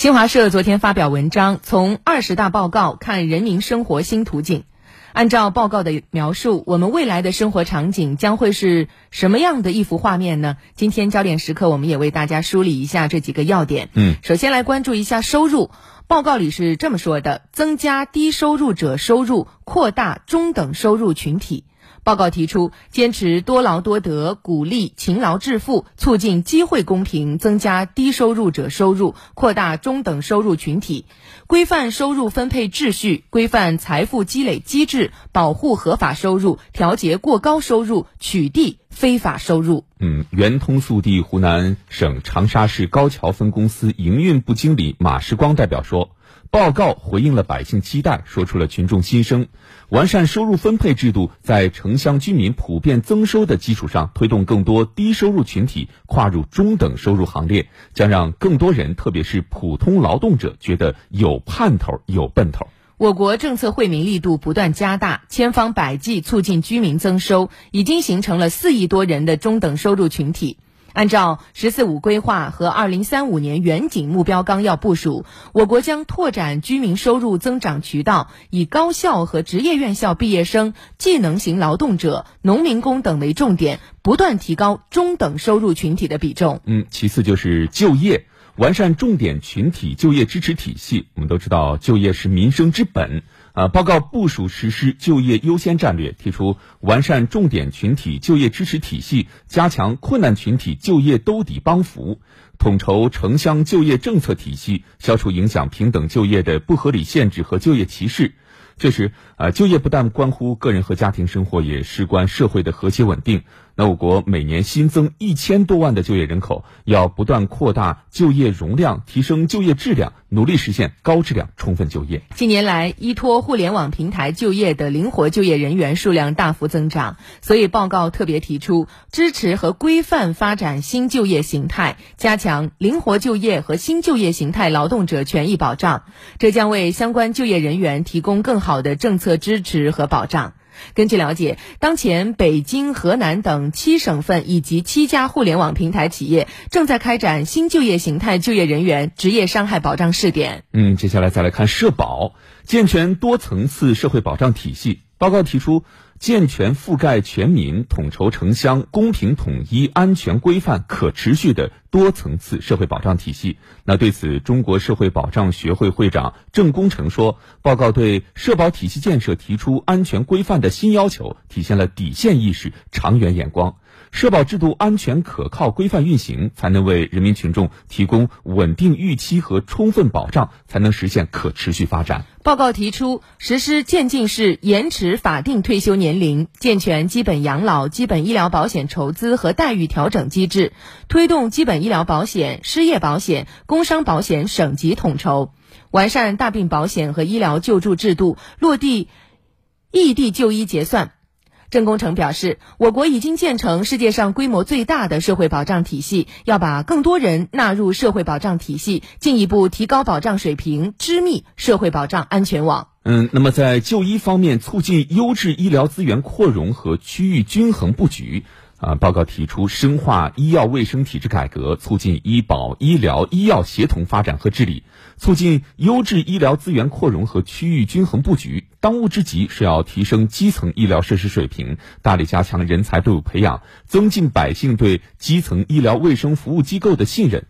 新华社昨天发表文章，从二十大报告看人民生活新途径。按照报告的描述，我们未来的生活场景将会是什么样的一幅画面呢？今天焦点时刻，我们也为大家梳理一下这几个要点。嗯，首先来关注一下收入。报告里是这么说的：增加低收入者收入，扩大中等收入群体。报告提出，坚持多劳多得，鼓励勤劳致富，促进机会公平，增加低收入者收入，扩大中等收入群体，规范收入分配秩序，规范财富积累机制，保护合法收入，调节过高收入，取缔非法收入。嗯，圆通速递湖南省长沙市高桥分公司营运部经理马时光代表说。报告回应了百姓期待，说出了群众心声。完善收入分配制度，在城乡居民普遍增收的基础上，推动更多低收入群体跨入中等收入行列，将让更多人，特别是普通劳动者，觉得有盼头、有奔头。我国政策惠民力度不断加大，千方百计促进居民增收，已经形成了四亿多人的中等收入群体。按照“十四五”规划和2035年远景目标纲要部署，我国将拓展居民收入增长渠道，以高校和职业院校毕业生、技能型劳动者、农民工等为重点，不断提高中等收入群体的比重。嗯，其次就是就业，完善重点群体就业支持体系。我们都知道，就业是民生之本。啊，报告部署实施就业优先战略，提出完善重点群体就业支持体系，加强困难群体就业兜底帮扶，统筹城乡就业政策体系，消除影响平等就业的不合理限制和就业歧视。确实，啊，就业不但关乎个人和家庭生活，也事关社会的和谐稳定。那我国每年新增一千多万的就业人口，要不断扩大就业容量，提升就业质量，努力实现高质量充分就业。近年来，依托互联网平台就业的灵活就业人员数量大幅增长，所以报告特别提出支持和规范发展新就业形态，加强灵活就业和新就业形态劳动者权益保障，这将为相关就业人员提供更好。的政策支持和保障。根据了解，当前北京、河南等七省份以及七家互联网平台企业正在开展新就业形态就业人员职业伤害保障试点。嗯，接下来再来看社保，健全多层次社会保障体系。报告提出。健全覆盖全民、统筹城乡、公平统一、安全规范、可持续的多层次社会保障体系。那对此，中国社会保障学会会长郑功成说：“报告对社保体系建设提出安全规范的新要求，体现了底线意识、长远眼光。社保制度安全可靠、规范运行，才能为人民群众提供稳定预期和充分保障，才能实现可持续发展。”报告提出，实施渐进式延迟法定退休年年龄，健全基本养老、基本医疗保险筹资和待遇调整机制，推动基本医疗保险、失业保险、工伤保险省级统筹，完善大病保险和医疗救助制度，落地异地就医结算。郑功成表示，我国已经建成世界上规模最大的社会保障体系，要把更多人纳入社会保障体系，进一步提高保障水平，织密社会保障安全网。嗯，那么在就医方面，促进优质医疗资源扩容和区域均衡布局。啊，报告提出深化医药卫生体制改革，促进医保、医疗、医药协同发展和治理，促进优质医疗资源扩容和区域均衡布局。当务之急是要提升基层医疗设施水平，大力加强人才队伍培养，增进百姓对基层医疗卫生服务机构的信任。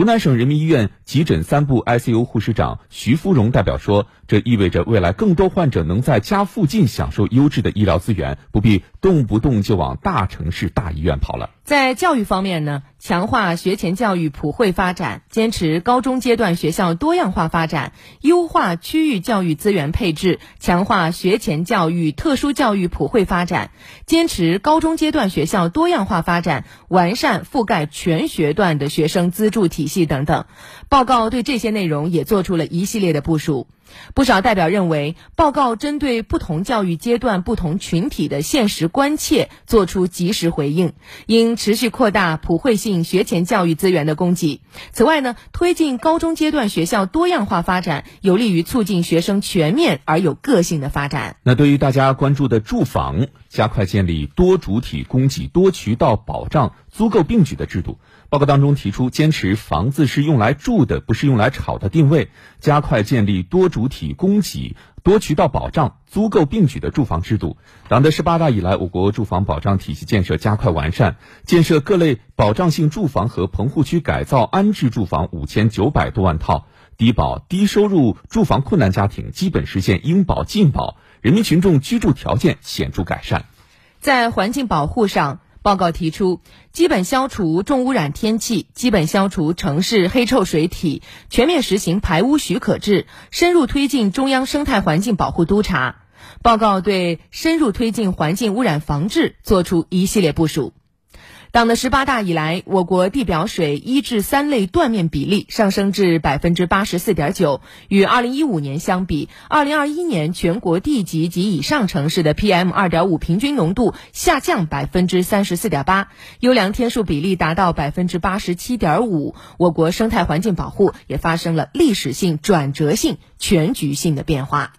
湖南省人民医院急诊三部 ICU 护士长徐芙蓉代表说：“这意味着未来更多患者能在家附近享受优质的医疗资源，不必动不动就往大城市大医院跑了。”在教育方面呢，强化学前教育普惠发展，坚持高中阶段学校多样化发展，优化区域教育资源配置，强化学前教育、特殊教育普惠发展，坚持高中阶段学校多样化发展，完善覆盖全学段的学生资助体系等等。报告对这些内容也做出了一系列的部署。不少代表认为，报告针对不同教育阶段、不同群体的现实关切作出及时回应，应持续扩大普惠性学前教育资源的供给。此外呢，推进高中阶段学校多样化发展，有利于促进学生全面而有个性的发展。那对于大家关注的住房，加快建立多主体供给、多渠道保障。租购并举的制度。报告当中提出，坚持房子是用来住的，不是用来炒的定位，加快建立多主体供给、多渠道保障、租购并举的住房制度。党的十八大以来，我国住房保障体系建设加快完善，建设各类保障性住房和棚户区改造安置住房五千九百多万套，低保低收入住房困难家庭基本实现应保尽保，人民群众居住条件显著改善。在环境保护上。报告提出，基本消除重污染天气，基本消除城市黑臭水体，全面实行排污许可制，深入推进中央生态环境保护督查。报告对深入推进环境污染防治作出一系列部署。党的十八大以来，我国地表水一至三类断面比例上升至百分之八十四点九，与二零一五年相比，二零二一年全国地级及以上城市的 PM 二点五平均浓度下降百分之三十四点八，优良天数比例达到百分之八十七点五，我国生态环境保护也发生了历史性、转折性、全局性的变化。